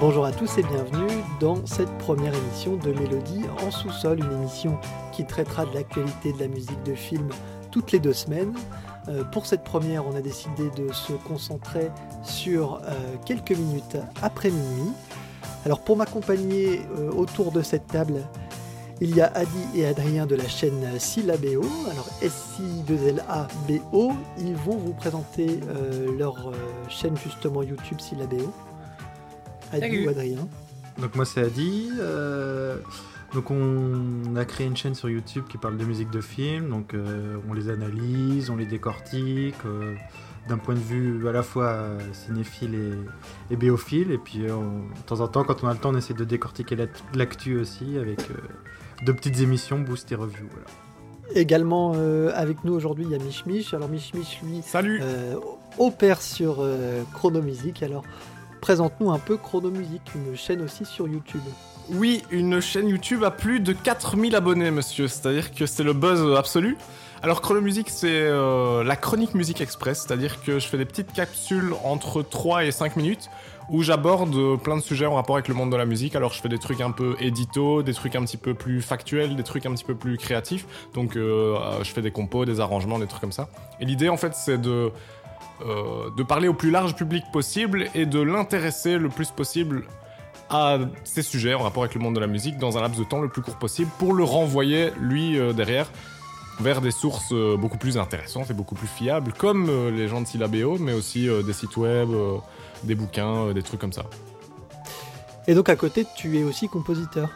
Bonjour à tous et bienvenue dans cette première émission de Mélodie en sous-sol, une émission qui traitera de l'actualité de la musique de film toutes les deux semaines. Euh, pour cette première, on a décidé de se concentrer sur euh, quelques minutes après minuit. Alors pour m'accompagner euh, autour de cette table, il y a Adi et Adrien de la chaîne Syllabéo. Alors S-I-2-L-A-B-O, ils vont vous présenter leur chaîne justement YouTube Syllabéo. Adi ou Adrien Donc moi c'est Adi. Donc on a créé une chaîne sur YouTube qui parle de musique de film, donc euh, on les analyse, on les décortique, euh, d'un point de vue à la fois cinéphile et, et béophile, et puis euh, de temps en temps quand on a le temps on essaie de décortiquer l'actu aussi avec de petites émissions, boost et review. Également avec nous aujourd'hui il y a Mich Mich, alors Mich Mich lui Salut opère sur Chronomusique, alors présente-nous un peu Chronomusique, une chaîne aussi sur YouTube. Oui, une chaîne YouTube a plus de 4000 abonnés, monsieur. C'est-à-dire que c'est le buzz absolu. Alors, Chrono Music, c'est euh, la chronique musique express. C'est-à-dire que je fais des petites capsules entre 3 et 5 minutes où j'aborde plein de sujets en rapport avec le monde de la musique. Alors, je fais des trucs un peu édito, des trucs un petit peu plus factuels, des trucs un petit peu plus créatifs. Donc, euh, euh, je fais des compos, des arrangements, des trucs comme ça. Et l'idée, en fait, c'est de. De parler au plus large public possible et de l'intéresser le plus possible à ces sujets en rapport avec le monde de la musique dans un laps de temps le plus court possible pour le renvoyer, lui, euh, derrière, vers des sources euh, beaucoup plus intéressantes et beaucoup plus fiables, comme euh, les gens de Syllabéo, mais aussi des sites web, des bouquins, des trucs comme ça. Et donc à côté, tu es aussi compositeur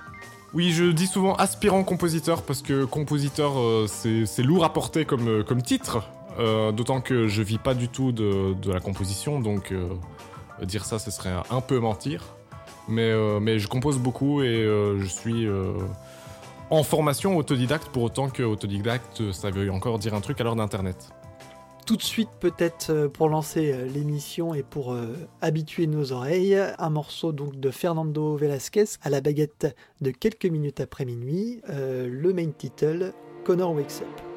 oui, je dis souvent aspirant compositeur parce que compositeur, c'est lourd à porter comme, comme titre, d'autant que je vis pas du tout de, la composition, donc dire ça, ce serait un peu mentir. Mais, euh, je compose beaucoup et euh, je suis euh, en formation autodidacte pour autant que autodidacte, ça veut encore dire un truc à l'heure d'Internet. Tout de suite, peut-être pour lancer l'émission et pour habituer nos oreilles, un morceau donc de Fernando Velasquez à la baguette de quelques minutes après minuit, le main title Connor Wakes Up.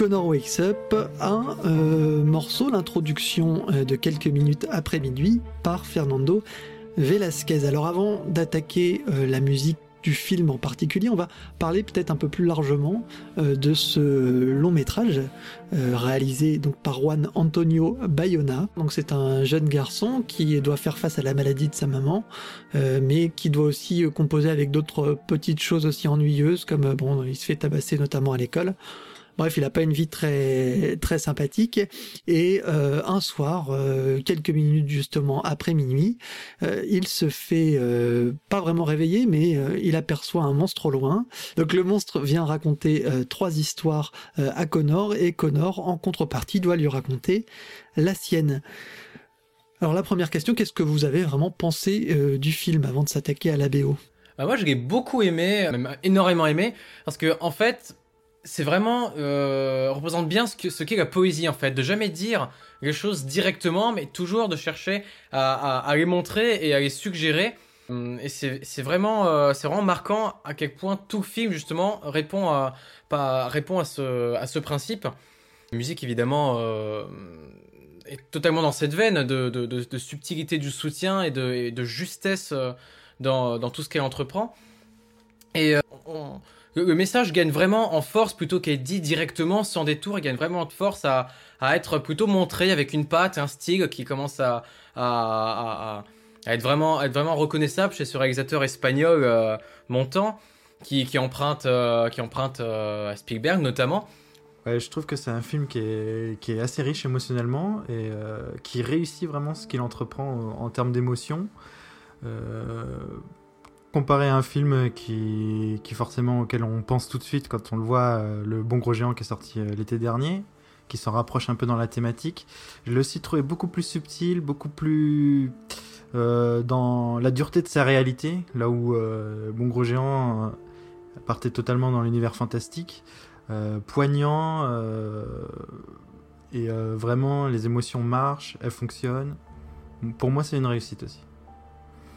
Connor Wakes Up, un euh, morceau, l'introduction euh, de quelques minutes après minuit par Fernando Velasquez. Alors avant d'attaquer euh, la musique du film en particulier, on va parler peut-être un peu plus largement de ce long métrage réalisé donc par Juan Antonio Bayona. Donc c'est un jeune garçon qui doit faire face à la maladie de sa maman, mais qui doit aussi composer avec d'autres petites choses aussi ennuyeuses comme bon il se fait tabasser notamment à l'école. Bref, il n'a pas une vie très très sympathique. Et euh, un soir, euh, quelques minutes justement après minuit, euh, il se fait pas vraiment réveiller, mais il aperçoit un monstre au loin. Donc le monstre vient raconter trois histoires à Connor et Connor, en contrepartie, doit lui raconter la sienne. Alors la première question, qu'est-ce que vous avez vraiment pensé du film avant de s'attaquer à la BO bah moi, je l'ai beaucoup aimé, même énormément aimé, parce que en fait, c'est vraiment euh, représente bien ce que ce qu'est la poésie en fait, de jamais dire les choses directement, mais toujours de chercher à, les montrer et à les suggérer. Hum, et c'est vraiment euh, c'est vraiment marquant à quel point tout film justement répond à répond à ce à ce principe. La musique évidemment euh, est totalement dans cette veine de, de, subtilité du soutien et de, justesse dans, dans tout ce qu'elle entreprend. Et le, message gagne vraiment en force plutôt qu'être dit directement sans détour. Il gagne vraiment de force à, être plutôt montré avec une patte, un style qui commence à, être, vraiment, reconnaissable chez ce réalisateur espagnol euh, montant qui, emprunte, euh, qui emprunte à Spielberg notamment. Je trouve que c'est un film qui est, assez riche émotionnellement et qui réussit vraiment ce qu'il entreprend en, en termes d'émotion. Euh, comparé à un film qui, qui forcément auquel on pense tout de suite quand on le voit, euh, le Bon Gros Géant qui est sorti euh, l'été dernier, qui s'en rapproche un peu dans la thématique, je l'ai aussi trouvé beaucoup plus subtil, beaucoup plus dans la dureté de sa réalité, là où Bon Gros Géant partait totalement dans l'univers fantastique, poignant, et vraiment les émotions marchent, elles fonctionnent. Pour moi c'est une réussite aussi.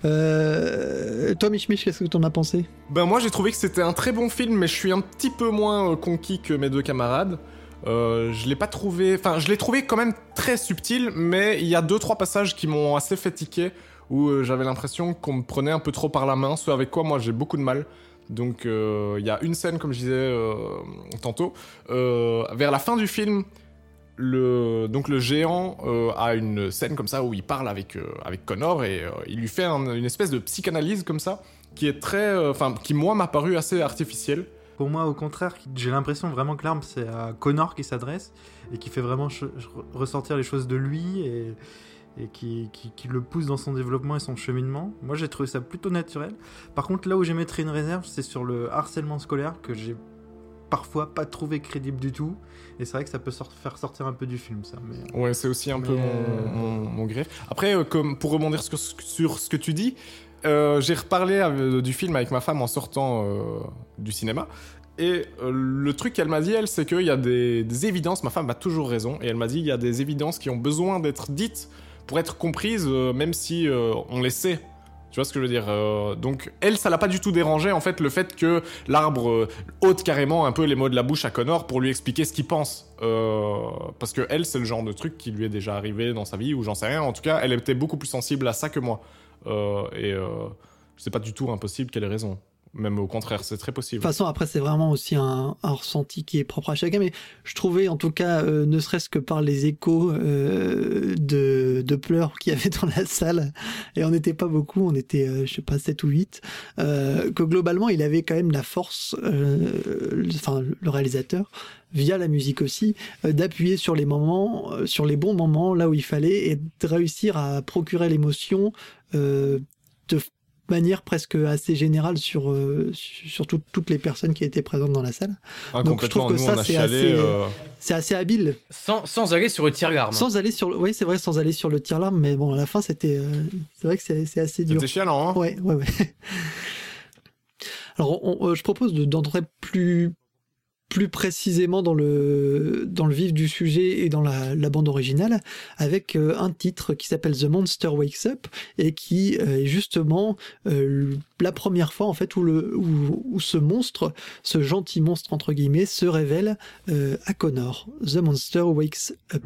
Euh, toi, Mich Mich, qu'est-ce que t'en as pensé? Ben moi, j'ai trouvé que c'était un très bon film, mais je suis un petit peu moins euh, conquis que mes deux camarades. Euh, je l'ai pas trouvé, enfin, je l'ai trouvé quand même très subtil, mais il y a deux trois passages qui m'ont assez fait tiquer, où euh, j'avais l'impression qu'on me prenait un peu trop par la main, ce avec quoi moi j'ai beaucoup de mal. Donc il y a une scène, comme je disais tantôt, vers la fin du film, donc le géant euh, a une scène comme ça où il parle avec, euh, avec Connor et euh, il lui fait une espèce de psychanalyse comme ça qui est très, enfin qui moi m'a paru assez artificielle. Pour moi, au contraire, j'ai l'impression vraiment que l'arme c'est à Connor qui s'adresse et qui fait vraiment ressortir les choses de lui et, qui, qui, le pousse dans son développement et son cheminement. Moi, j'ai trouvé ça plutôt naturel. Par contre, là où j'émettrais une réserve, c'est sur le harcèlement scolaire que j'ai parfois pas trouvé crédible du tout. Et c'est vrai que ça peut faire sortir un peu du film, ça. Mais, ouais, c'est aussi un peu mon, mon, gré. Après, euh, comme pour rebondir sur, sur, ce que tu dis, euh, j'ai reparlé euh, du film avec ma femme en sortant du cinéma. Et le truc qu'elle m'a dit, elle, c'est qu'il y a des, des, évidences. Ma femme a toujours raison. Et elle m'a dit il y a des évidences qui ont besoin d'être dites pour être comprises, même si on les sait tu vois ce que je veux dire euh, Donc, elle, ça l'a pas du tout dérangé, en fait, le fait que l'arbre euh, ôte carrément un peu les mots de la bouche à Connor pour lui expliquer ce qu'il pense. Euh, parce que elle, c'est le genre de truc qui lui est déjà arrivé dans sa vie, ou j'en sais rien. En tout cas, elle était beaucoup plus sensible à ça que moi. et c'est pas du tout impossible qu'elle ait raison. Même au contraire, c'est très possible. De toute façon, après, c'est vraiment aussi un, un, ressenti qui est propre à chacun. Mais je trouvais, en tout cas, euh, ne serait-ce que par les échos euh, de, de pleurs qu'il y avait dans la salle, et on n'était pas beaucoup, on était, euh, je sais pas, 7 ou 8, euh, que globalement, il avait quand même la force, euh, enfin, le réalisateur, via la musique aussi, d'appuyer sur les moments, sur les bons moments, là où il fallait, et de réussir à procurer l'émotion de manière presque assez générale sur, euh, sur toutes les personnes qui étaient présentes dans la salle. Ah, Donc je trouve que ça c'est assez, euh, c'est assez habile. Sans, sans, aller sur le tir larme. Sans aller sur le, oui c'est vrai sans aller sur le tir larme, mais bon à la fin c'était, euh, c'est vrai que c'est assez dur. C'était chiant hein. Ouais ouais ouais. Alors je propose d'entrer plus plus précisément dans le, vif du sujet et dans la, la bande originale, avec euh, un titre qui s'appelle The Monster Wakes Up et qui euh, est justement euh, la première fois en fait où, le, où, où, ce monstre, ce gentil monstre entre guillemets, se révèle à Connor. The Monster Wakes Up.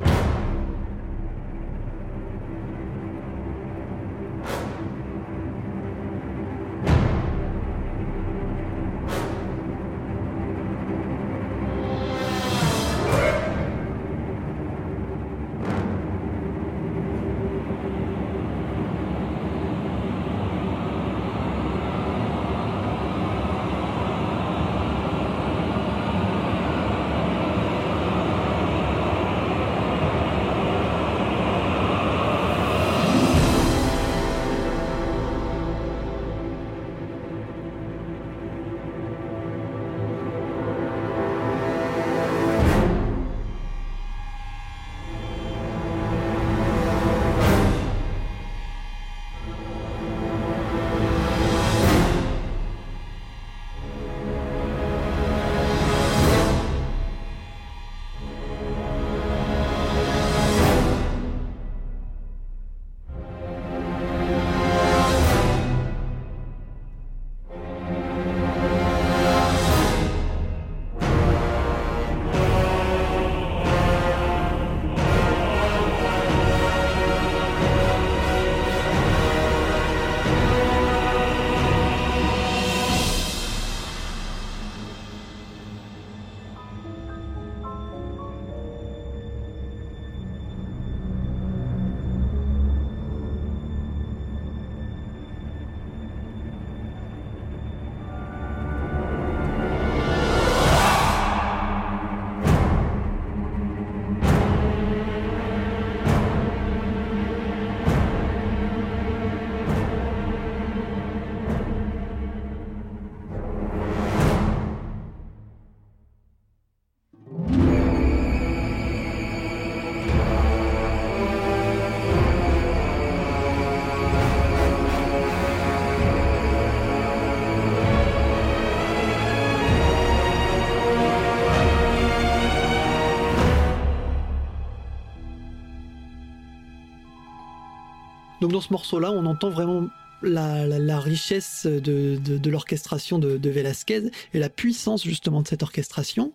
Donc dans ce morceau-là, on entend vraiment la, richesse de, l'orchestration de, de, Velasquez et la puissance justement de cette orchestration.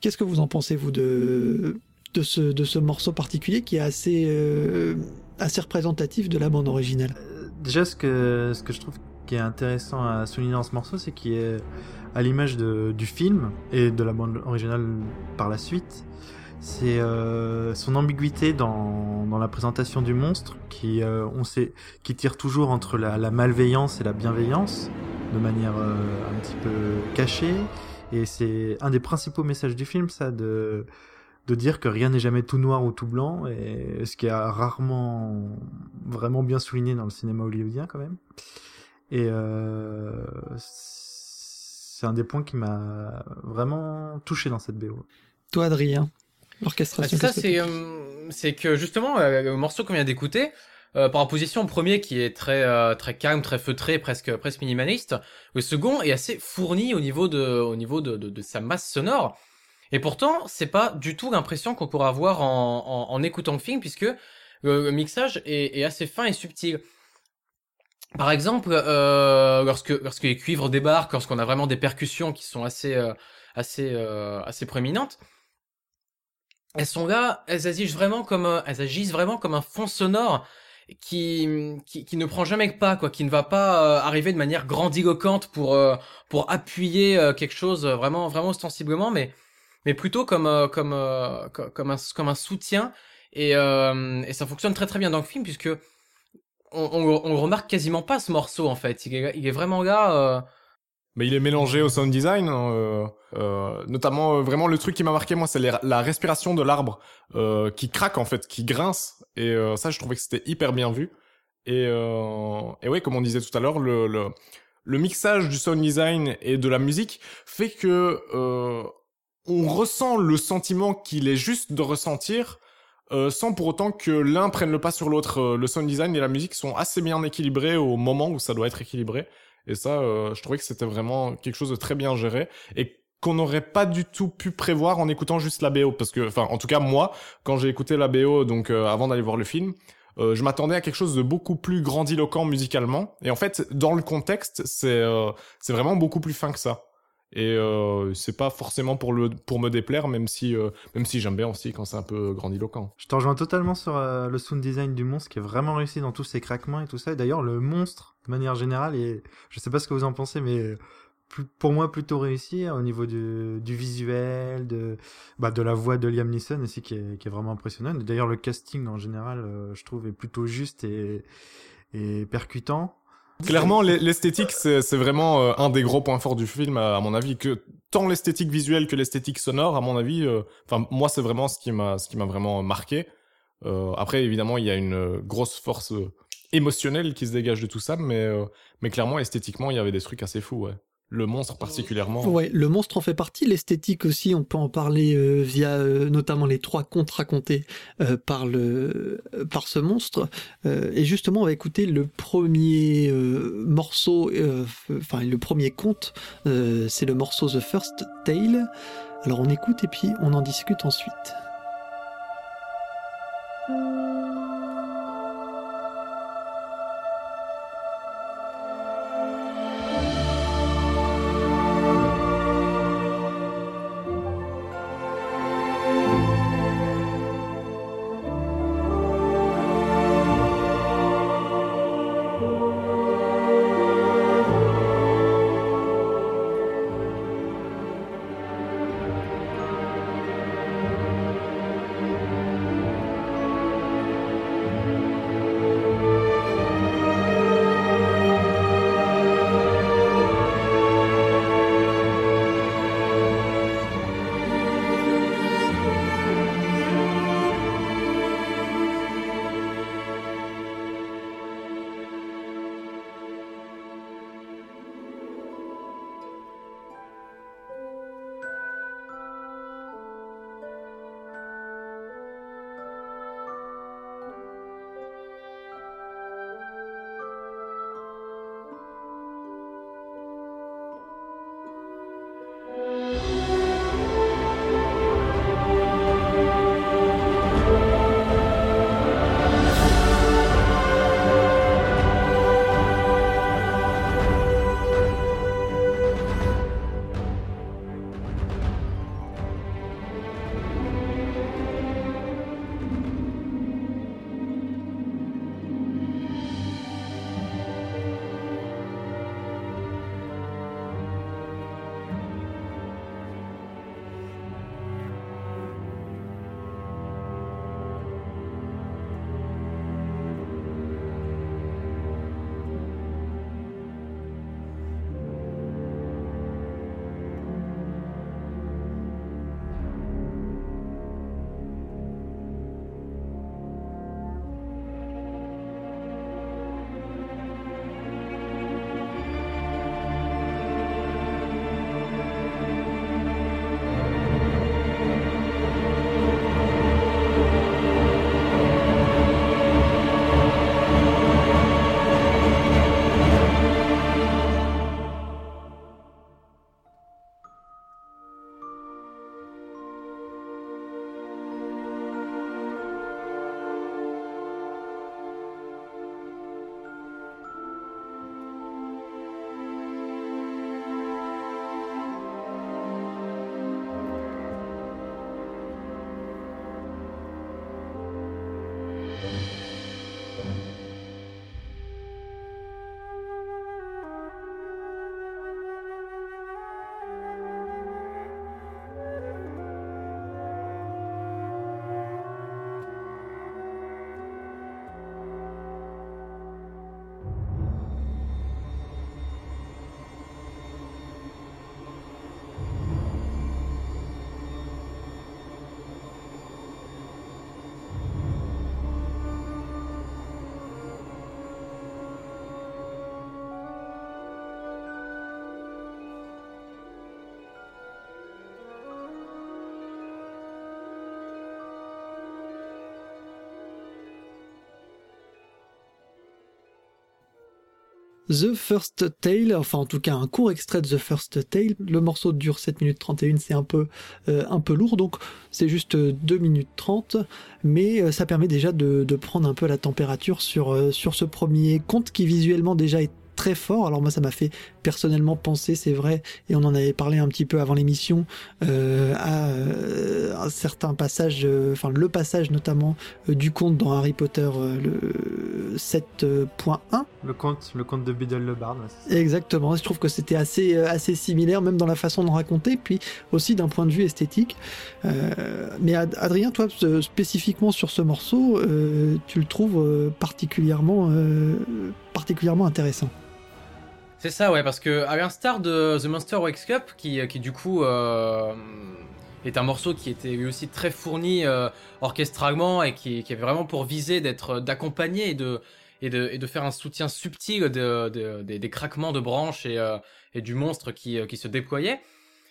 Qu'est-ce que vous en pensez, vous, de, de, ce, de ce morceau particulier qui est assez, euh, assez représentatif de la bande originale? Euh, Déjà, ce que, ce que je trouve qui est intéressant à souligner dans ce morceau, c'est qu'il est à l'image du film et de la bande originale par la suite c'est euh, son ambiguïté dans, dans, la présentation du monstre qui euh, on sait qui tire toujours entre la, la, malveillance et la bienveillance de manière euh, un petit peu cachée. Et c'est un des principaux messages du film ça de de dire que rien n'est jamais tout noir ou tout blanc. Et ce qui est rarement vraiment bien souligné dans le cinéma hollywoodien quand même. Et euh, c'est un des points qui m'a vraiment touché dans cette BO. Toi Adrien? L'orchestration. Bah, c'est ça, euh, c'est que justement, euh, le morceau qu'on vient d'écouter, euh, par opposition au premier qui est très euh, très calme, très feutré, presque presque minimaliste, le second est assez fourni au niveau de au niveau de, de, de sa masse sonore. Et pourtant, c'est pas du tout l'impression qu'on pourra avoir en, en, en, écoutant le film, puisque le, mixage est, est, assez fin et subtil. Par exemple, euh, lorsque lorsque les cuivres débarquent, lorsqu'on a vraiment des percussions qui sont assez assez assez proéminentes, elles sont là, elles agissent vraiment comme, un, elles agissent vraiment comme un fond sonore qui, qui, ne prend jamais pas quoi, qui ne va pas euh, arriver de manière grandiloquente pour euh, pour appuyer euh, quelque chose vraiment vraiment ostensiblement, mais mais plutôt comme comme comme un comme un soutien. Et et ça fonctionne très très bien dans le film puisque on, on, on remarque quasiment pas ce morceau en fait, il est, il est vraiment là mais il est mélangé au sound design, hein, euh, euh, notamment euh, vraiment le truc qui m'a marqué moi, c'est la respiration de l'arbre qui craque en fait, qui grince, et ça je trouvais que c'était hyper bien vu. Et, et oui, comme on disait tout à l'heure, le, le, mixage du sound design et de la musique fait que on ressent le sentiment qu'il est juste de ressentir. Sans pour autant que l'un prenne le pas sur l'autre. le sound design et la musique sont assez bien équilibrés au moment où ça doit être équilibré. Et ça, euh, je trouvais que c'était vraiment quelque chose de très bien géré et qu'on n'aurait pas du tout pu prévoir en écoutant juste la BO. Parce que, enfin, en tout cas, moi, quand j'ai écouté la BO, donc euh, avant d'aller voir le film, euh, je m'attendais à quelque chose de beaucoup plus grandiloquent musicalement. Et en fait, dans le contexte, c'est vraiment beaucoup plus fin que ça. Et c'est pas forcément pour me déplaire, même si si j'aime bien aussi quand c'est un peu grandiloquent. Je te rejoins totalement sur le sound design du monstre qui est vraiment réussi dans tous ses craquements et tout ça. Et d'ailleurs le monstre manière générale et je sais pas ce que vous en pensez, mais pour moi plutôt réussi au niveau du, visuel, de bah, de la voix de Liam Neeson aussi qui est, qui est vraiment impressionnante. D'ailleurs le casting en général, je trouve est plutôt juste et et percutant. Clairement, l'esthétique, c'est vraiment euh, un des gros points forts du film, à, mon avis, que tant l'esthétique visuelle que l'esthétique sonore, à mon avis, euh, enfin moi, c'est vraiment ce qui m'a ce qui m'a vraiment marqué. Euh, après, évidemment, il y a une grosse force émotionnelle qui se dégage de tout ça, mais mais clairement, esthétiquement, il y avait des trucs assez fous, ouais le monstre particulièrement. Ouais, le monstre en fait partie, l'esthétique aussi, on peut en parler euh, via euh, notamment les trois contes racontés euh, par le par ce monstre. et justement, on va écouter le premier morceau, enfin le premier conte, c'est le morceau The First Tale. Alors on écoute et puis on en discute ensuite. The First Tale, enfin en tout cas un court extrait de The First Tale. Le morceau dure 7 minutes 31, c'est un peu, euh, un peu lourd, donc c'est juste 2 minutes 30, mais euh, ça permet déjà de, prendre un peu la température sur, euh, sur ce premier conte qui visuellement déjà est très fort. Alors moi, ça m'a fait personnellement penser, c'est vrai, et on en avait parlé un petit peu avant l'émission, euh, à, euh, un certain passage, euh, enfin le passage notamment du conte dans Harry Potter le 7.1. Le conte, le conte de Biddle le Bard. Exactement. Je trouve que c'était assez assez similaire, même dans la façon de raconter, puis aussi d'un point de vue esthétique. mais Adrien, toi spécifiquement sur ce morceau, tu le trouves particulièrement particulièrement intéressant. C'est ça, ouais, parce que à l'instar de The Monster Wakes Up, qui, qui du coup euh, est un morceau qui était lui aussi très fourni euh, orchestralement et qui, qui, avait vraiment pour viser d'être d'accompagner et de, et de et de faire un soutien subtil de, de, des craquements de branches et, euh, et du monstre qui, qui se déployait.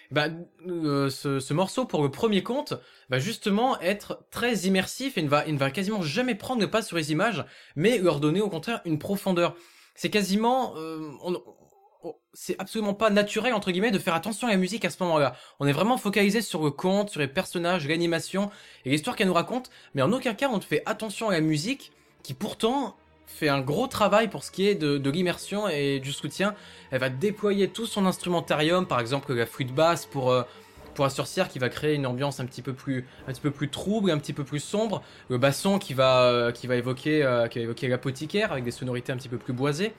Bah, euh, ce, ce, morceau pour le premier compte va justement être très immersif et ne va, il ne va quasiment jamais prendre le pas sur les images, mais leur donner au contraire une profondeur. C'est quasiment, euh, on, c'est absolument pas naturel entre guillemets de faire attention à la musique à ce moment-là. On est vraiment focalisé sur le conte, sur les personnages, l'animation et l'histoire qu'elle nous raconte, mais en aucun cas on ne fait attention à la musique qui pourtant fait un gros travail pour ce qui est de, de l'immersion et du soutien. Elle va déployer tout son instrumentarium, par exemple la flûte basse pour euh, pour la sorcière qui va créer une ambiance un petit peu plus un petit peu plus trouble, un petit peu plus sombre. Le basson qui va euh, qui va évoquer euh, qui va évoquer l'apothicaire avec des sonorités un petit peu plus boisées.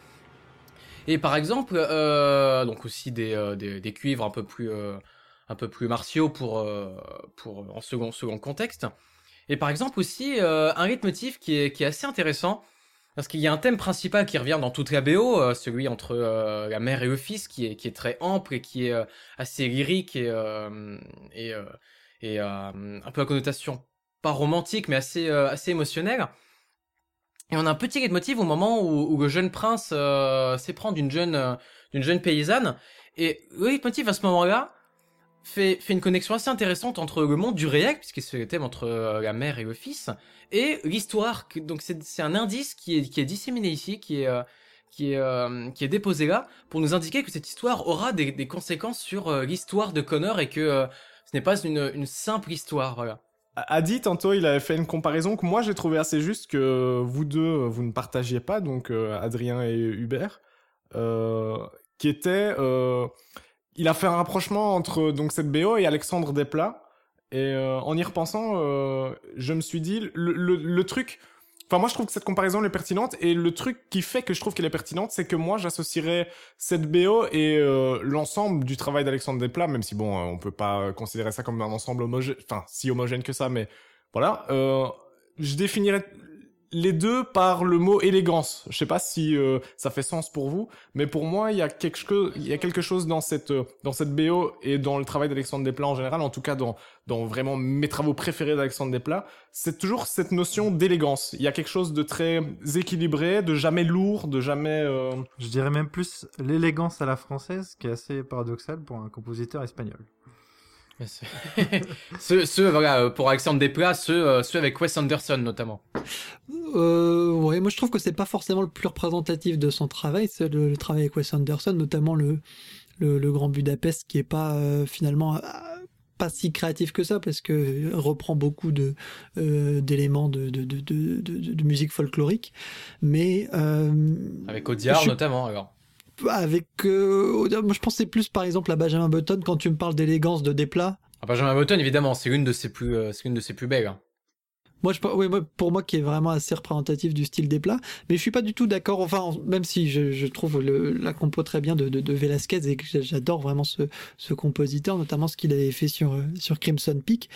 Et par exemple, euh, donc aussi des, euh, des, des, cuivres un peu plus, euh, un peu plus martiaux pour, euh, pour en second, second contexte. Et par exemple aussi un rythme-motif qui est, qui est assez intéressant. Parce qu'il y a un thème principal qui revient dans toute la BO, celui entre la mère et le fils, qui est, qui est très ample et qui est assez lyrique et, et, et un peu à connotation pas romantique, mais assez, assez émotionnelle. Et on a un petit leitmotiv au moment où, où le jeune prince euh, s'éprend d'une jeune, euh, jeune paysanne. Et le leitmotiv à ce moment-là fait, fait une connexion assez intéressante entre le monde du réel, puisque c'est le thème entre euh, la mère et le fils, et l'histoire. Donc c'est un indice qui est, qui est disséminé ici, qui est, euh, qui, est, qui est déposé là, pour nous indiquer que cette histoire aura des, des conséquences sur l'histoire de Connor et que ce n'est pas une, une simple histoire. Voilà. Adi, tantôt, il avait fait une comparaison que moi j'ai trouvé assez juste que vous deux, vous ne partagiez pas, donc euh, Adrien et Hubert, euh, qui était. Euh, il a fait un rapprochement entre donc cette BO et Alexandre Desplat. Et en y repensant, je me suis dit, le, le, le truc Enfin, moi, je trouve que cette comparaison est pertinente. Et le truc qui fait que je trouve qu'elle est pertinente, c'est que moi, j'associerais cette BO et euh, l'ensemble du travail d'Alexandre Desplat, même si, bon, euh, on peut pas considérer ça comme un ensemble homogène, enfin, si homogène que ça, mais voilà. Euh, je définirais les deux par le mot élégance. Je sais pas si euh, ça fait sens pour vous, mais pour moi, il y a quelque chose, y a quelque chose dans cette euh, dans cette BO et dans le travail d'Alexandre Desplat en général, en tout cas dans dans vraiment mes travaux préférés d'Alexandre Desplat, c'est toujours cette notion d'élégance. Il y a quelque chose de très équilibré, de jamais lourd, de jamais. Euh... Je dirais même plus l'élégance à la française, qui est assez paradoxal pour un compositeur espagnol. Ceux, ceux, voilà, euh, pour Alexandre Desplat, ceux, euh, ceux avec Wes Anderson notamment. Euh, ouais, moi je trouve que c'est pas forcément le plus représentatif de son travail, c'est le, le, travail avec Wes Anderson, notamment le, le, le Grand Budapest, qui est pas euh, finalement euh, pas si créatif que ça, parce que reprend beaucoup de d'éléments de de, de, de, de, musique folklorique, mais avec Audiard suis... notamment alors avec euh, moi je pensais plus par exemple à Benjamin Button quand tu me parles d'élégance de Desplat. Ah, Benjamin Button évidemment, c'est une de ses plus euh, c'est une de ses plus belles. Hein. Moi, je, oui, pour moi, qui est vraiment assez représentatif du style des plats, mais je suis pas du tout d'accord. Enfin, même si je, je trouve le, la compo très bien de, de, de Velasquez et que j'adore vraiment ce, ce compositeur, notamment ce qu'il avait fait sur sur Crimson Peak,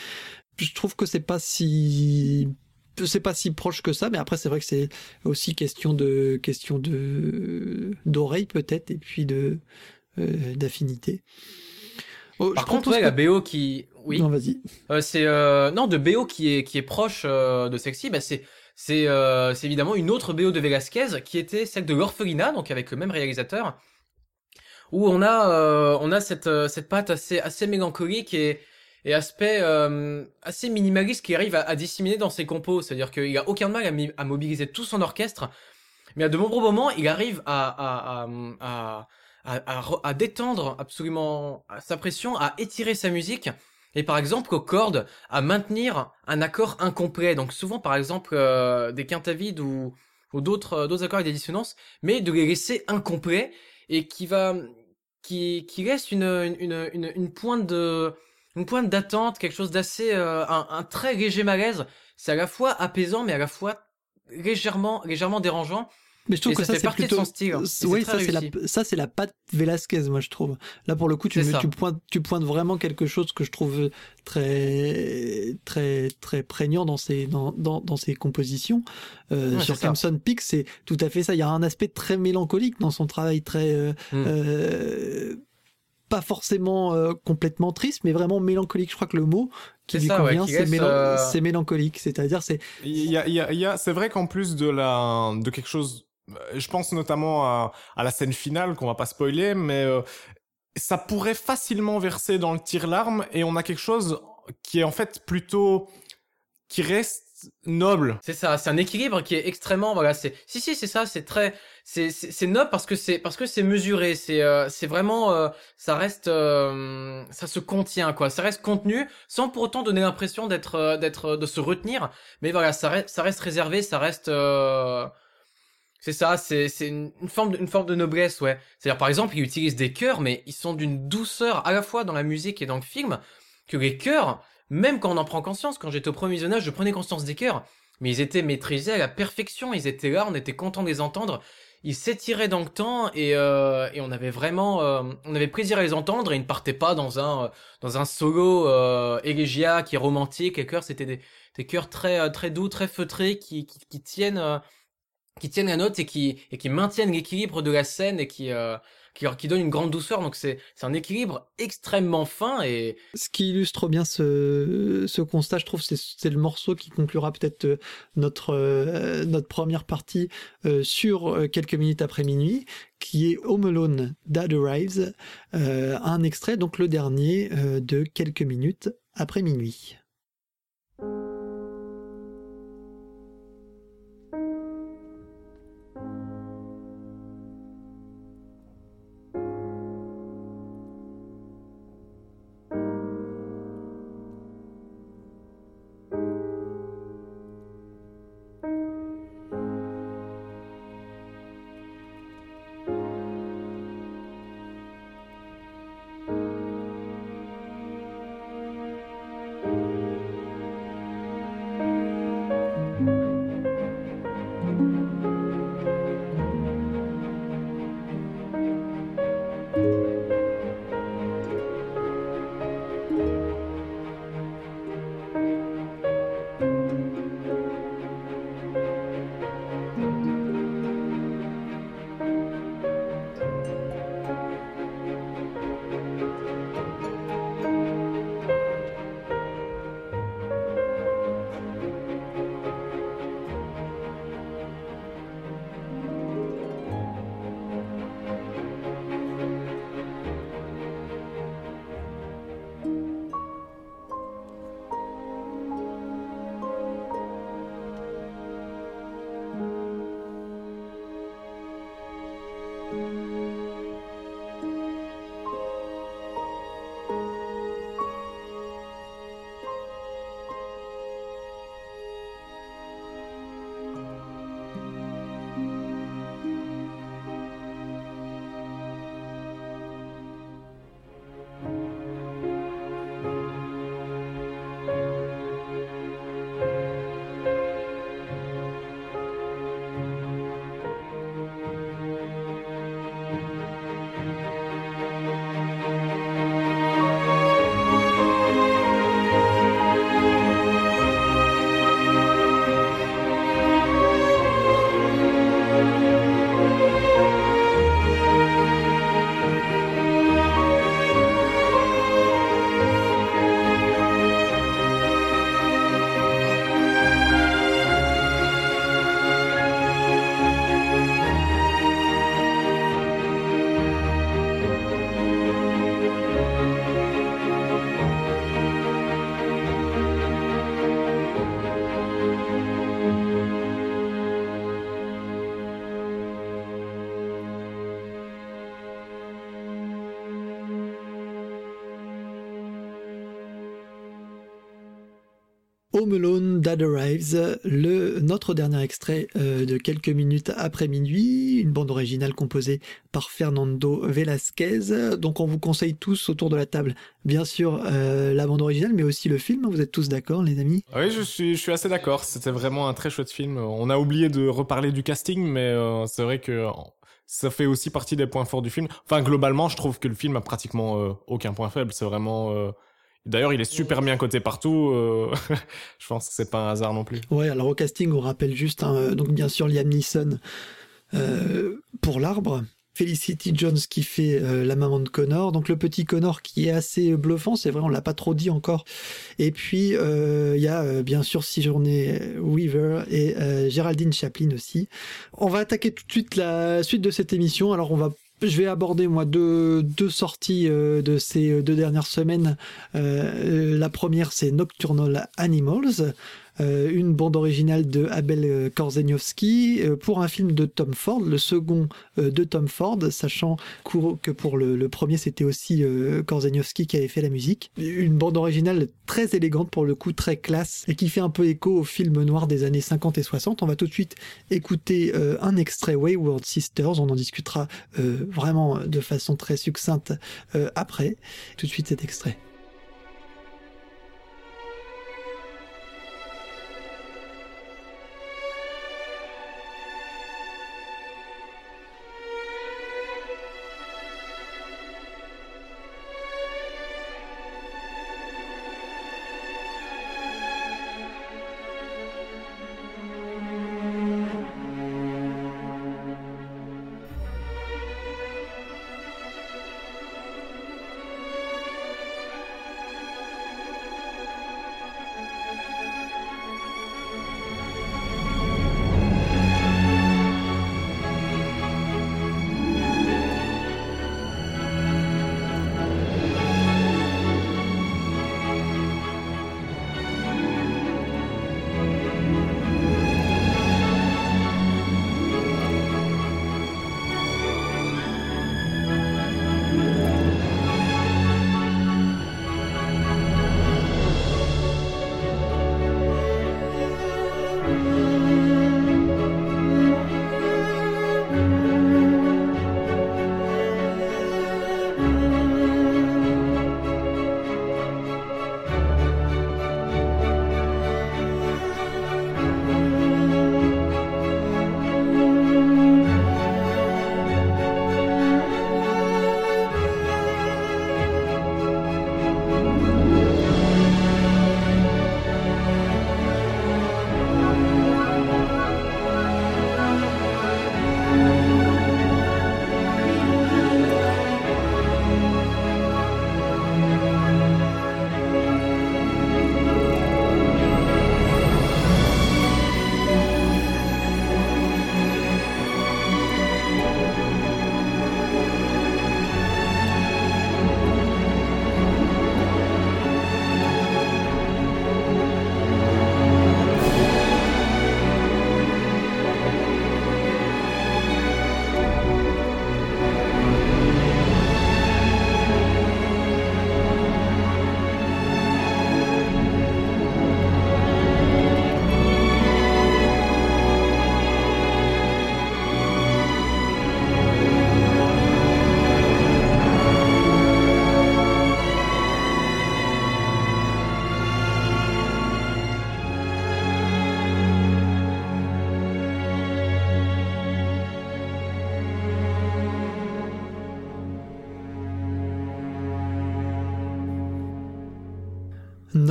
je trouve que c'est pas si c'est pas si proche que ça, mais après c'est vrai que c'est aussi question de question de d'oreille peut-être et puis de euh, d'affinité. Oh, Par contre, ouais, que... la BO qui, oui, non vas-y. Euh, c'est euh... non de BO qui est qui est proche euh, de Sexy, bah c'est c'est euh, c'est évidemment une autre BO de Velasquez qui était celle de l'Orphelina, donc avec le même réalisateur, où on a euh, on a cette cette patte assez assez mélancolique et et aspect euh, assez minimaliste qui arrive à, à, disséminer dans ses compos. C'est-à-dire qu'il a aucun mal à, à, mobiliser tout son orchestre, mais à de nombreux moments, il arrive à, à, à, à, à, à détendre absolument sa pression, à étirer sa musique, et par exemple aux cordes, à maintenir un accord incomplet. Donc souvent, par exemple, euh, des quintes vides ou, ou d'autres euh, d'autres accords avec des dissonances, mais de les laisser incomplets et qui va qui, qui laisse une, une, une, une pointe de une pointe d'attente, quelque chose d'assez euh, un, un très léger malaise. C'est à la fois apaisant, mais à la fois légèrement légèrement dérangeant. Mais je trouve Et que ça ça, fait c'est partie de plutôt. son style. Oui, ça c'est la ça c'est la patte Velasquez, moi je trouve. Là pour le coup, tu me- tu pointes tu pointes vraiment quelque chose que je trouve très très très prégnant dans ses dans dans, dans ses compositions. Euh, Ouais, sur. Crimson Peak, c'est tout à fait ça. Il y a un aspect très mélancolique dans son travail, très euh, Mm. euh, pas forcément euh, complètement triste, mais vraiment mélancolique. Je crois que le mot qui C'est lui ça, convient, c'est mélan- euh, c'est mélancolique. C'est-à-dire, c'est Il y a, il y a- il y a- c'est vrai qu'en plus de la, de quelque chose, euh, je pense notamment à, à la scène finale qu'on va pas spoiler, mais euh, ça pourrait facilement verser dans le tir-larme et on a quelque chose qui est en fait plutôt, qui reste noble. C'est ça, c'est un équilibre qui est extrêmement voilà, c'est si si c'est ça, c'est très c'est c'est noble parce que c'est parce que c'est mesuré, c'est euh, c'est vraiment euh, ça reste euh, ça se contient quoi, ça reste contenu sans pour autant donner l'impression d'être euh, d'être de se retenir, mais voilà, ça reste ça reste réservé, ça reste euh, c'est ça, c'est c'est une, forme de, une forme de noblesse, ouais. C'est-à-dire par exemple, il utilise des chœurs mais ils sont d'une douceur à la fois dans la musique et dans le film que les chœurs même quand on en prend conscience, quand j'étais au premier visionnage, je prenais conscience des chœurs, mais ils étaient maîtrisés à la perfection, ils étaient là, on était content de les entendre, ils s'étiraient dans le temps et, euh, et on avait vraiment, euh, on avait plaisir à les entendre et ils ne partaient pas dans un, dans un solo euh, élégiaque qui est romantique, les chœurs c'était des, des chœurs très, euh, très doux, très feutrés qui, tiennent, euh, qui tiennent la note et qui, et qui maintiennent l'équilibre de la scène et qui, qui, donnent une grande douceur, donc c'est, un équilibre extrêmement fin et, Ce qui illustre bien ce, constat, je trouve, c'est le morceau qui conclura peut-être euh, notre, euh, notre première partie euh, sur quelques minutes après minuit, qui est Home Alone Dad Arrives, un extrait, donc le dernier de quelques minutes après minuit. Home Alone Dad Arrives, le, notre dernier extrait euh, de quelques minutes après minuit, une bande originale composée par Fernando Velasquez. Donc on vous conseille tous autour de la table, bien sûr, euh, la bande originale, mais aussi le film. Vous êtes tous d'accord, les amis? Oui, je suis, je suis assez d'accord. C'était vraiment un très chouette film. On a oublié de reparler du casting, mais euh, c'est vrai que ça fait aussi partie des points forts du film. Enfin, globalement, je trouve que le film a pratiquement aucun point faible. C'est vraiment D'ailleurs, il est super bien coté partout. Euh, je pense que c'est pas un hasard non plus. Ouais, alors au casting, on rappelle juste, hein, euh, donc bien sûr Liam Neeson euh, pour l'arbre. Felicity Jones qui fait la maman de Connor, donc le petit Connor qui est assez bluffant, c'est vrai, on l'a pas trop dit encore. Et puis il y a bien sûr Sigourney Weaver et Géraldine Chaplin aussi. On va attaquer tout de suite la suite de cette émission. Alors on va je vais aborder moi deux, sorties euh, de ces deux dernières semaines. Euh, la première c'est Nocturnal Animals, euh, une bande originale de Abel Korzeniowski euh, pour un film de Tom Ford, le second euh, de Tom Ford, sachant que pour le, premier c'était aussi Korzeniowski qui avait fait la musique. Une bande originale très élégante pour le coup, très classe et qui fait un peu écho au film noir des années 50 et 60. On va tout de suite écouter un extrait Wayward Sisters, on en discutera vraiment de façon très succincte après. Tout de suite cet extrait.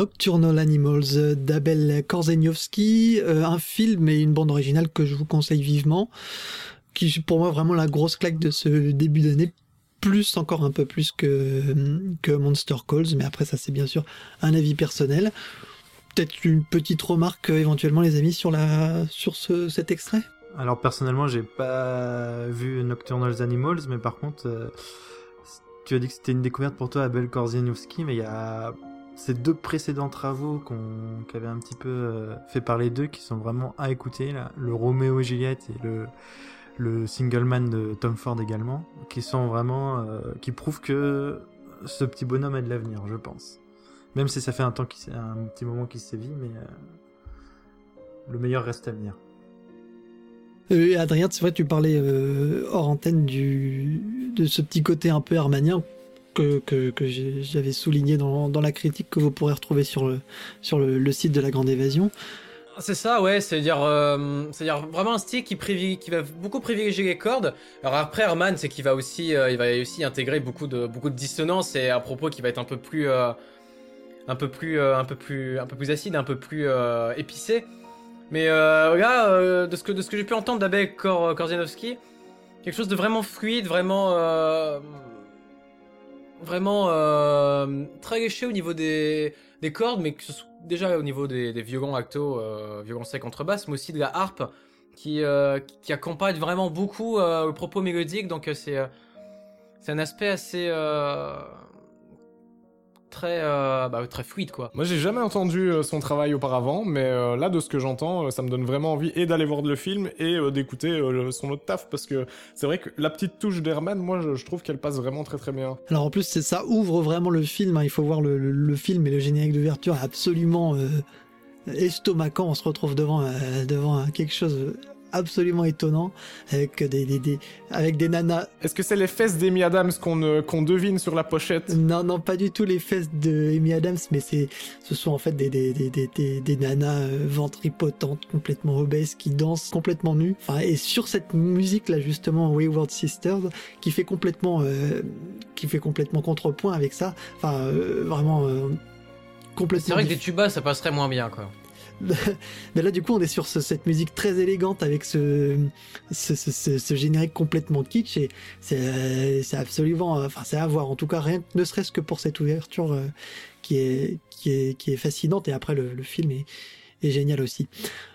Nocturnal Animals d'Abel Korzeniowski, euh, un film et une bande originale que je vous conseille vivement, qui est pour moi vraiment la grosse claque de ce début d'année, plus encore un peu plus que, Monster Calls, mais après ça c'est bien sûr un avis personnel. Peut-être une petite remarque euh, éventuellement les amis sur, la, sur ce, cet extrait? Alors personnellement j'ai pas vu Nocturnal Animals, mais par contre... Euh, tu as dit que c'était une découverte pour toi, Abel Korzeniowski, mais il y a ces deux précédents travaux qu'on qu'avait un petit peu euh, fait parler d'eux, qui sont vraiment à écouter, là, le Roméo et Juliette et le, le Single Man de Tom Ford également, qui sont vraiment, euh, qui prouvent que ce petit bonhomme a de l'avenir, je pense. Même si ça fait un temps qui un petit moment qu'il sévit, mais le meilleur reste à venir. Euh, Adrien, c'est vrai, tu parlais euh, hors antenne du, de ce petit côté un peu hermanien que, que, j'avais souligné dans, dans, la critique que vous pourrez retrouver sur le, sur le, site de la Grande Évasion. C'est ça, ouais, c'est-à-dire euh, vraiment un style qui, qui va beaucoup privilégier les cordes. Alors après Herman, c'est qu'il va aussi il va aussi intégrer beaucoup de beaucoup de dissonance et à propos qui va être un peu plus un peu plus un peu plus un peu plus acide, un peu plus épicé. Mais euh, là, euh, de ce que, que j'ai pu entendre d'Abel Kor, Korzianowski, quelque chose de vraiment fluide, vraiment. Euh, vraiment euh, très léché au niveau des, des cordes, mais que ce soit déjà au niveau des, des violons acto, euh, violons sec contrebasse, mais aussi de la harpe qui, qui accompagne vraiment beaucoup le propos mélodique. Donc c'est c'est un aspect assez très euh, bah, très fluide quoi. Moi j'ai jamais entendu euh, son travail auparavant, mais euh, là de ce que j'entends, ça me donne vraiment envie et d'aller voir le film et d'écouter son autre taf parce que c'est vrai que la petite touche d'Herman, moi je, trouve qu'elle passe vraiment très très bien. Alors en plus c'est ça ouvre vraiment le film. Hein. Il faut voir le, film et le générique d'ouverture absolument estomacant. On se retrouve devant devant quelque chose absolument étonnant avec des, des, des avec des nanas. Est-ce que c'est les fesses d'Amy Adams qu'on euh, qu'on devine sur la pochette? Non, non, pas du tout les fesses de Amy Adams, mais c'est ce sont en fait des des, des, des, des nanas euh, ventripotentes, complètement obèses, qui dansent complètement nues. Enfin, et sur cette musique là justement, Wayward Sisters, qui fait complètement euh, qui fait complètement contrepoint avec ça. Enfin, vraiment. complètement c'est vrai que des tubas ça passerait moins bien quoi. Mais là, du coup, on est sur cette musique très élégante avec ce, ce, générique complètement kitsch et c'est absolument, enfin, c'est à voir. En tout cas, rien, ne serait-ce que pour cette ouverture euh, qui est, qui est, qui est fascinante et après le, le film est, est génial aussi.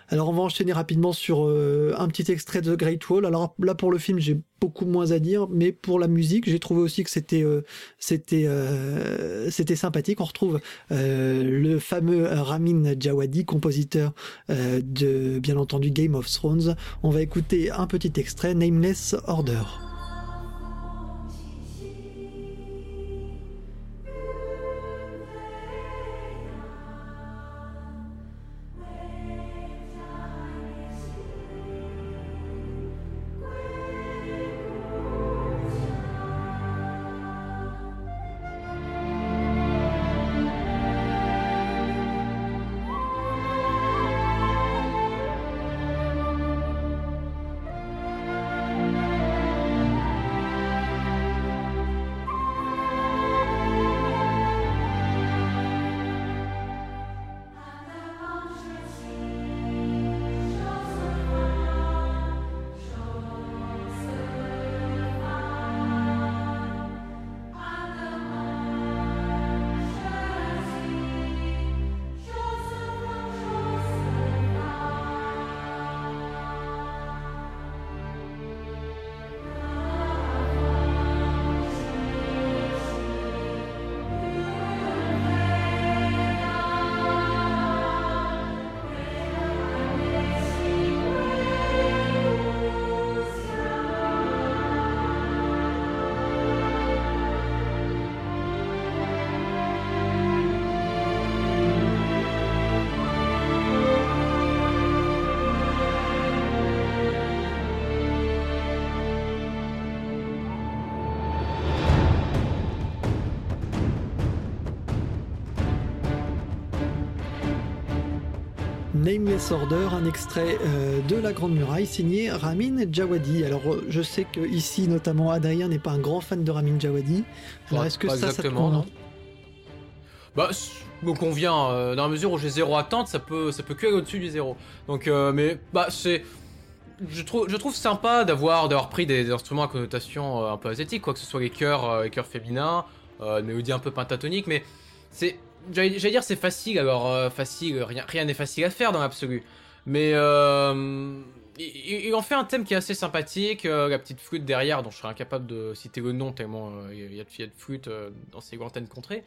Alors on va enchaîner rapidement sur euh, un petit extrait de The Great Wall. Alors là pour le film j'ai beaucoup moins à dire, mais pour la musique j'ai trouvé aussi que c'était euh, c'était euh, c'était sympathique. On retrouve le fameux Ramin Djawadi, compositeur de bien entendu Game of Thrones. On va écouter un petit extrait, Nameless Order. Nameless Order, un extrait euh, de La Grande Muraille signé Ramin Djawadi. Alors euh, je sais que ici notamment Adrien n'est pas un grand fan de Ramin Djawadi. Alors est-ce que ça, ça te convient Bah me convient euh, dans la mesure où j'ai zéro attente, ça peut ça peut que aller au-dessus du zéro. Donc mais bah c'est je trouve, je trouve sympa d'avoir d'avoir pris des, instruments à connotation un peu asiatique, quoi que ce soit les chœurs, les chœurs féminins, euh, mélodie un peu pentatonique, mais c'est J'allais dire c'est facile, alors euh, facile, rien n'est facile à faire dans l'absolu. Mais euh, il, en fait un thème qui est assez sympathique, euh, la petite flûte derrière, dont je serais incapable de citer le nom tellement il y, a de flûte dans ces lointaines contrées.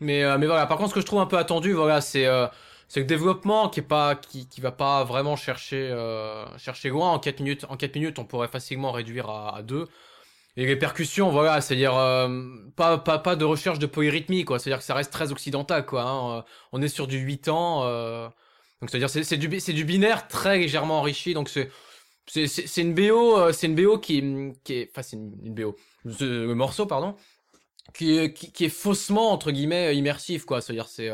Mais, mais voilà, par contre ce que je trouve un peu attendu, voilà, c'est c'est le développement qui est pas qui, qui va pas vraiment chercher chercher loin en 4 minutes en 4 minutes on pourrait facilement réduire à, à 2 Et les percussions, voilà, c'est-à-dire euh, pas, pas, pas de recherche de polyrythmie, quoi. C'est-à-dire que ça reste très occidental, quoi. Hein. Euh, on est sur du 8 ans. Euh, donc c'est-à-dire c'est c'est du c'est du binaire très légèrement enrichi. Donc c'est c'est c'est une BO, c'est une BO qui qui est, enfin c'est une, une BO, le morceau pardon, qui qui, qui est faussement entre guillemets immersif, quoi. C'est-à-dire c'est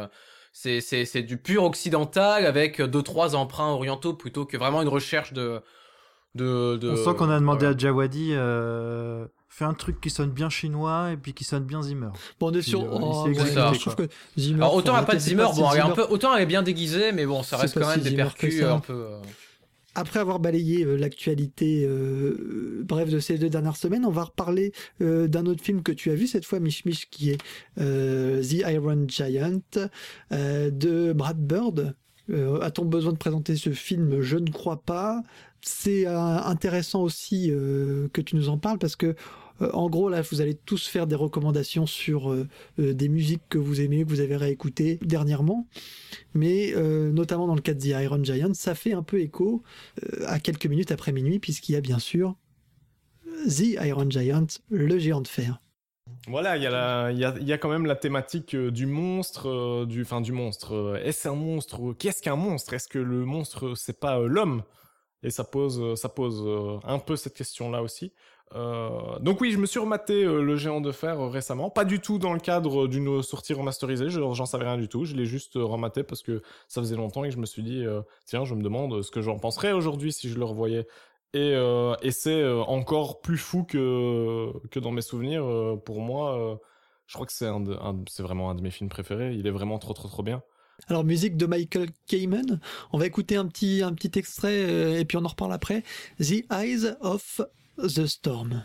c'est c'est c'est du pur occidental avec deux trois emprunts orientaux plutôt que vraiment une recherche de de, de On sent qu'on a demandé à Jawadi euh, fais un truc qui sonne bien chinois et puis qui sonne bien Zimmer. Bon, on est sur. Euh, oh, il ouais, je trouve que Zimmer. Alors autant elle a pas de Zimmer, bon elle est un Zimmer- peu autant elle est bien déguisée, mais bon ça reste quand même si des Zimmer percus un peu. euh, Après avoir balayé euh, l'actualité euh, bref de ces deux dernières semaines, on va reparler euh, d'un autre film que tu as vu cette fois, Mich Mich, qui est euh, The Iron Giant euh, de Brad Bird. Euh, A-t-on besoin de présenter ce film? Je ne crois pas. C'est euh, intéressant aussi euh, que tu nous en parles parce que euh, en gros, là, vous allez tous faire des recommandations sur des musiques que vous aimez, que vous avez réécoutées dernièrement. Mais notamment dans le cas de The Iron Giant, ça fait un peu écho à quelques minutes après minuit, puisqu'il y a bien sûr The Iron Giant, le géant de fer. Voilà, il y, a quand même la thématique du monstre, du, enfin du monstre. Est-ce un monstre Qu'est-ce qu'un monstre? Est-ce que le monstre c'est pas l'homme? Et ça pose, euh, ça pose euh, un peu cette question-là aussi. Euh, donc oui, je me suis rematé le géant de fer récemment, pas du tout dans le cadre d'une sortie remasterisée. je- J'en savais rien du tout. Je l'ai juste rematé parce que ça faisait longtemps et je me suis dit tiens, je me demande ce que j'en penserais aujourd'hui si je le revoyais. Et, c'est encore plus fou que, que dans mes souvenirs. pour moi, je crois que c'est un c'est vraiment un de mes films préférés. Il est vraiment trop, trop, trop bien. Alors, musique de Michael Kamen. On va écouter un petit, un petit extrait euh, et puis on en reparle après. The Eyes of the Storm.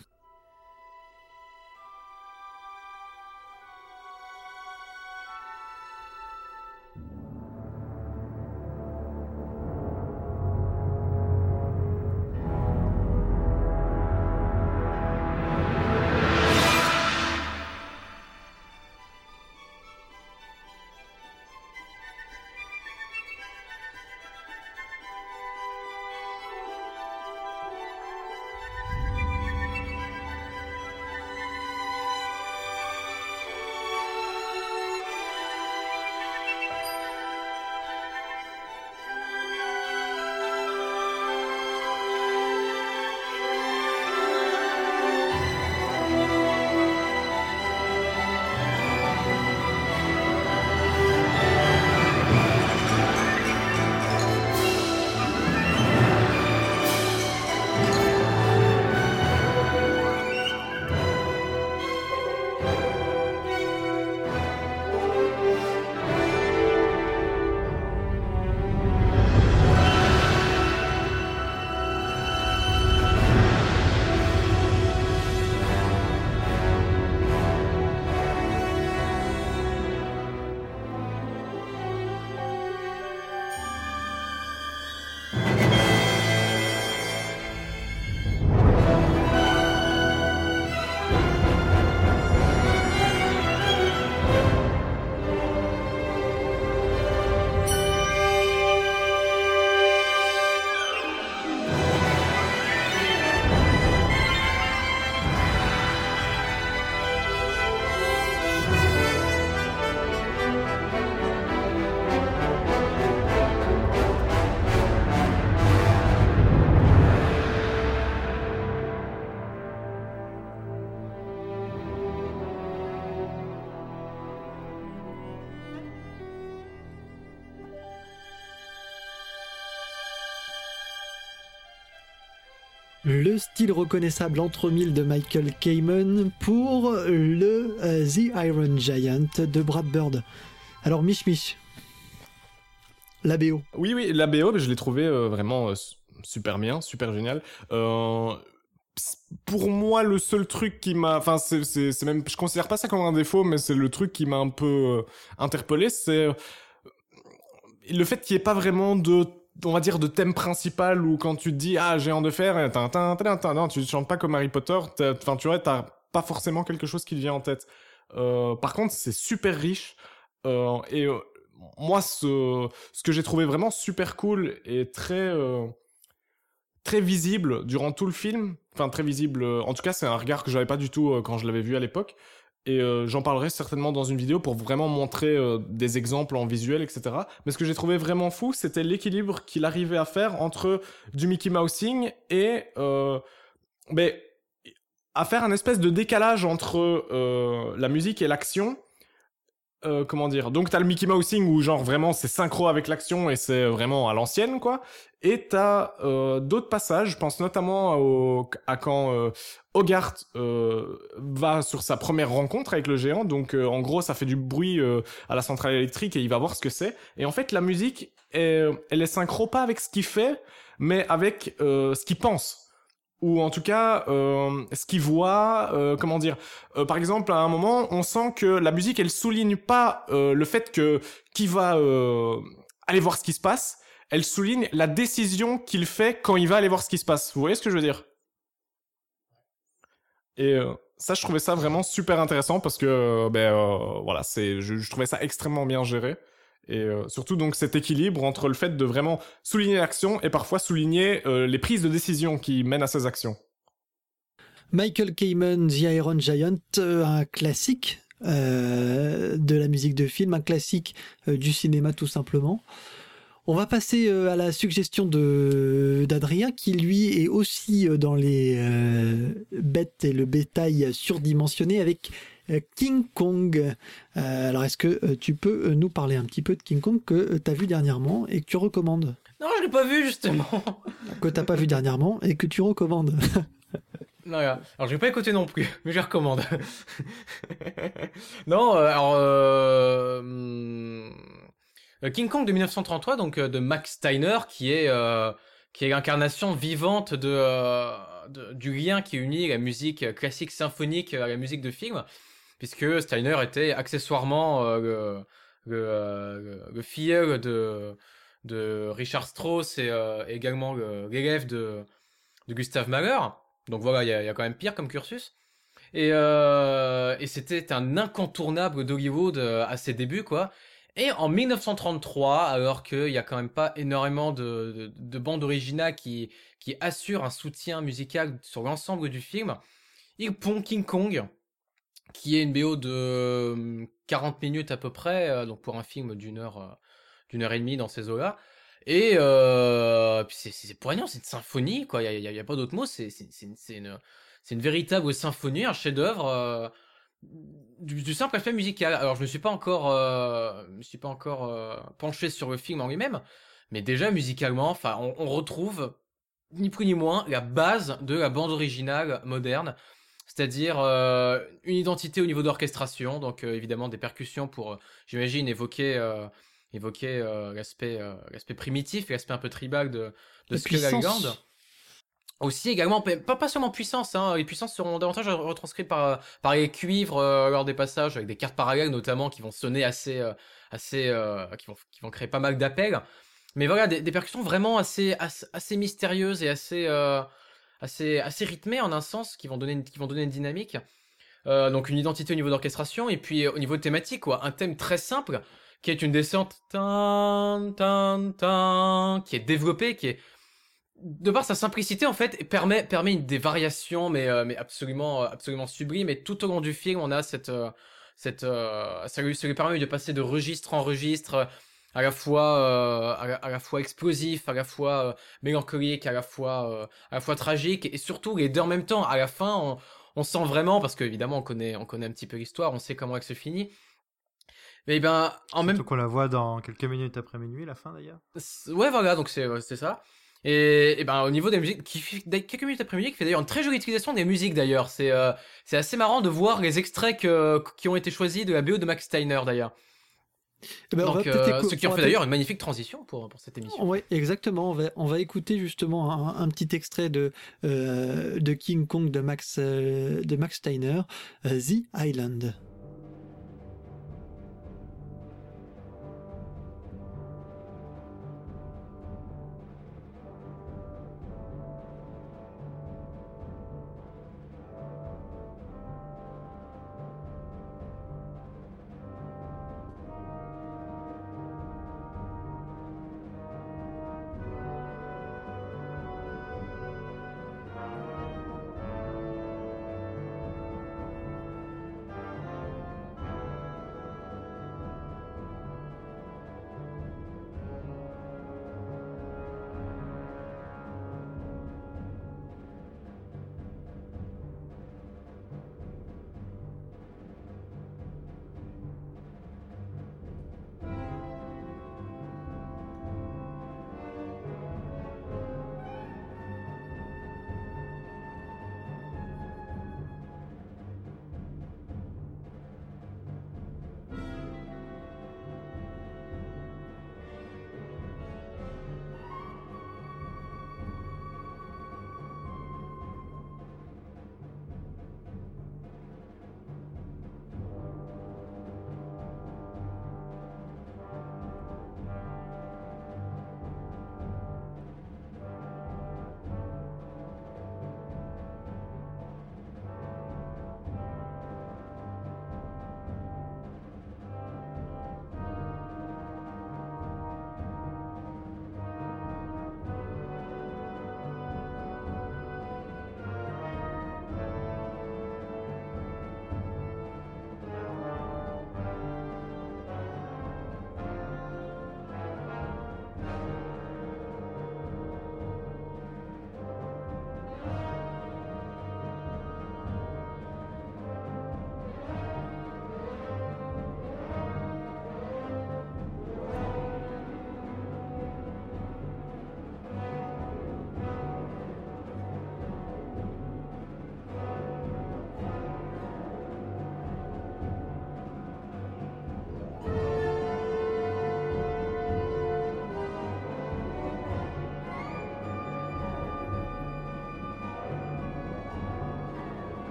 Le style reconnaissable entre mille de Michael Kamen pour le euh, The Iron Giant de Brad Bird. Alors, Mich Mich, la BO. Oui, oui, la BO, je l'ai trouvé euh, vraiment euh, su- super bien, super génial. Pour moi, le seul truc qui m'a, enfin, c'est, même, je considère pas ça comme un défaut, mais c'est le truc qui m'a un peu interpellé, c'est le fait qu'il n'y ait pas vraiment de, on va dire, de thème principal où quand tu te dis ah géant de fer, non, tu chantes pas comme Harry Potter, enfin, tu vois, t'as pas forcément quelque chose qui te vient en tête. Euh, par contre, c'est super riche euh, et euh, moi, ce, ce que j'ai trouvé vraiment super cool et très, très visible durant tout le film. Enfin, très visible. En tout cas, c'est un regard que j'avais pas du tout quand je l'avais vu à l'époque. Et euh, j'en parlerai certainement dans une vidéo pour vraiment montrer euh, des exemples en visuel, etc. Mais ce que j'ai trouvé vraiment fou, c'était l'équilibre qu'il arrivait à faire entre du Mickey Mousing et euh, ben, à faire un espèce de décalage entre euh, la musique et l'action. Euh, comment dire? Donc t'as le Mickey Mousing où genre vraiment c'est synchro avec l'action et c'est vraiment à l'ancienne quoi. Et t'as euh, d'autres passages, je pense notamment au, à quand euh, Hogarth euh, va sur sa première rencontre avec le géant. Donc euh, en gros ça fait du bruit euh, à la centrale électrique et il va voir ce que c'est. Et en fait la musique est, elle est synchro pas avec ce qu'il fait, mais avec ce qu'il pense ou en tout cas euh, ce qu'il voit, euh, comment dire. Euh, par exemple, à un moment, on sent que la musique, elle souligne pas le fait que qui va aller voir ce qui se passe. Elle souligne la décision qu'il fait quand il va aller voir ce qui se passe. Vous voyez ce que je veux dire? Et ça, je trouvais ça vraiment super intéressant parce que, ben voilà, c'est, je trouvais ça extrêmement bien géré. Et euh, surtout donc cet équilibre entre le fait de vraiment souligner l'action et parfois souligner euh, les prises de décision qui mènent à ces actions. Michael Kamen, The Iron Giant, euh, un classique de la musique de film, un classique du cinéma tout simplement. On va passer à la suggestion d'Adrien qui lui est aussi dans les bêtes et le bétail surdimensionné avec King Kong. Euh, alors est-ce que euh, tu peux euh, nous parler un petit peu de King Kong que tu as vu dernièrement et que tu recommandes? Non, je l'ai pas vu justement. Que t'as pas vu dernièrement et que tu recommandes Non, alors je vais pas écouter non plus, mais je recommande. non, euh, alors euh, euh, King Kong de 1933, donc euh, de Max Steiner, qui est euh, qui est l'incarnation vivante de, euh, de- du lien qui unit la musique classique symphonique à la musique de film, puisque Steiner était accessoirement euh, le, le, euh, filleul de Richard Strauss et euh, également le- l'élève de de Gustave Mahler. Donc voilà, il y, a- quand même pire comme cursus. Et, c'était un incontournable d'Hollywood à ses débuts, quoi. Et en 1933, alors qu'il y a quand même pas énormément de bandes originales qui, qui assurent un soutien musical sur l'ensemble du film, il pond King Kong, qui est une BO de euh, 40 minutes à peu près, euh, donc pour un film d'une heure, euh, d'une heure et demie dans ces eaux-là. Et euh, c'est- poignant, c'est une symphonie, quoi. Il y a, a- a pas d'autre mot. C'est une, une, véritable symphonie, un chef-d'œuvre euh, du, simple aspect musical. Alors je me suis pas encore, euh, suis pas encore euh, penché sur le film en lui-même, mais déjà musicalement, enfin, on retrouve ni plus ni moins la base de la bande originale moderne. C'est-à-dire euh, une identité au niveau d'orchestration, donc euh, évidemment des percussions pour, euh, j'imagine, évoquer évoquer l'aspect l'aspect primitif, l'aspect un peu tribal de de puissance. Ligande. Aussi également, pas, pas seulement puissance, hein, les puissances seront davantage retranscrites par, par les cuivres lors des passages, avec des cartes parallèles notamment qui vont sonner assez, assez, qui vont, qui vont créer pas mal d'appels. Mais voilà, des, des percussions vraiment assez, assez, assez mystérieuses et assez, assez, assez rythmées en un sens, qui vont donner une, qui vont donner une dynamique. Euh, donc une identité au niveau d'orchestration et puis euh, au niveau thématique, quoi, un thème très simple qui est une descente tan, tan, tan, qui est développée, qui est de par sa simplicité en fait permet permet une des variations mais euh, mais absolument euh, absolument sublime et tout au long du film on a cette euh, cette euh, ça lui ça lui permet de passer de registre en registre à la fois euh, à, la, à la fois explosif à la fois euh, mélancolique à la fois euh, à la fois tragique et surtout les deux en même temps à la fin on, on sent vraiment parce que évidemment on connaît on connaît un petit peu l'histoire on sait comment elle se finit mais ben en même qu'on la voit dans quelques minutes après minuit, la fin d'ailleurs. Ouais, voilà, donc c'est c'est ça. Et, et ben au niveau des musiques, qui fait- quelques minutes après musique, fait d'ailleurs une très jolie utilisation des musiques d'ailleurs. C'est euh, c'est assez marrant de voir les extraits que, qui ont été choisis de la BO de Max Steiner d'ailleurs. Eh ben, donc euh, ce qui en fait d'ailleurs une magnifique transition pour pour cette émission. Ouais, exactement. On va, on va écouter justement un, un petit extrait de, euh, de King Kong de Max, euh, de Max Steiner, The Island.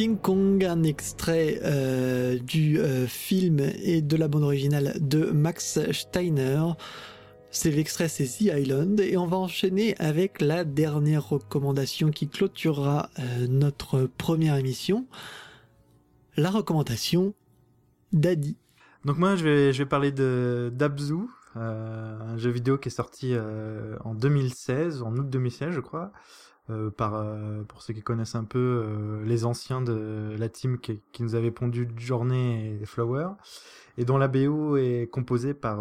King Kong, un extrait euh, du euh, film et de la bande originale de Max Steiner. C'est l'extrait, c'est Island, et on va enchaîner avec la dernière recommandation qui clôturera euh, notre première émission. La recommandation d'Adi. Donc moi, je vais, je vais parler de d'Abzu, un jeu vidéo qui est sorti en 2016, en août 2016, je crois. Euh, par, euh, pour ceux qui connaissent un peu euh, les anciens de la team qui, nous avait pondu Journée et Flower, et dont la BO est composée par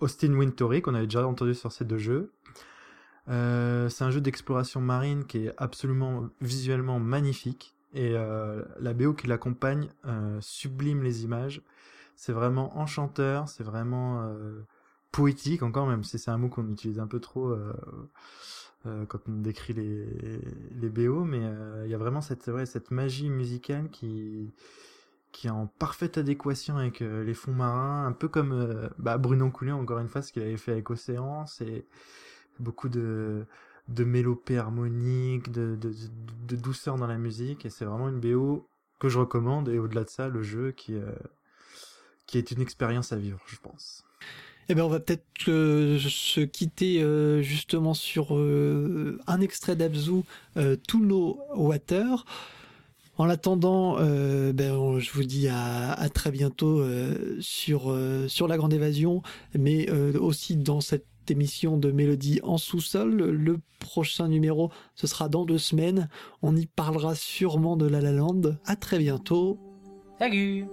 Austin Wintory, qu'on avait déjà entendu sur ces deux jeux. c'est un jeu d'exploration marine qui est absolument visuellement magnifique, et la BO qui l'accompagne sublime les images. C'est vraiment enchanteur, c'est vraiment poétique, encore même si c'est un mot qu'on utilise un peu trop quand on décrit les, les BO, mais euh, il y a vraiment cette, ouais, cette magie musicale qui, qui est en parfaite adéquation avec euh, les fonds marins, un peu comme bah, Bruno Coulé, encore une fois, ce qu'il avait fait avec Océan, c'est beaucoup de, de mélopées harmoniques, de, de, de, douceur dans la musique, et c'est vraiment une BO que je recommande, et au-delà de ça, le jeu qui, qui est une expérience à vivre, je pense. Eh ben, on va peut-être euh, se quitter euh, justement sur euh, un extrait d'Abzu, To Water. En attendant, ben, je vous dis à, à très bientôt sur sur la Grande Évasion, mais aussi dans cette émission de Mélodie en sous-sol. Le prochain numéro, ce sera dans deux semaines. On y parlera sûrement de La La Land. À très bientôt. Salut